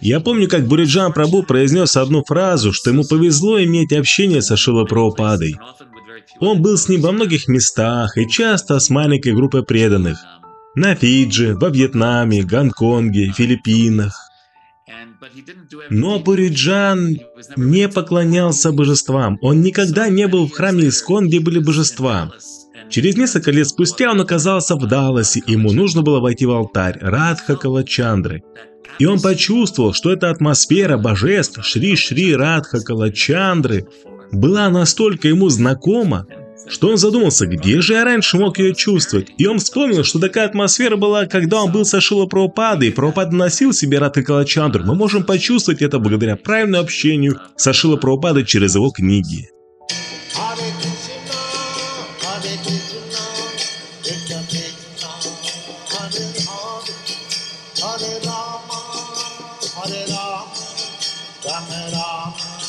Я помню, как Буриджан Прабу произнес одну фразу, что ему повезло иметь общение со Шила Прабхупадой. Он был с ним во многих местах и часто с маленькой группой преданных. На Фиджи, во Вьетнаме, Гонконге, Филиппинах. Но Буриджан не поклонялся божествам. Он никогда не был в храме Искон, где были божества. Через несколько лет спустя он оказался в Далласе, ему нужно было войти в алтарь Радха Калачандры. И он почувствовал, что эта атмосфера божеств Шри-Шри Радха Калачандры была настолько ему знакома, что он задумался, где же я раньше мог ее чувствовать. И он вспомнил, что такая атмосфера была, когда он был со Шила Прабхупадой, и Прабхупада носил себе Радха Калачандру. Мы можем почувствовать это благодаря правильному общению со Шила Прабхупадой через его книги. Hare Rama, Hare Rama, Rama Rama.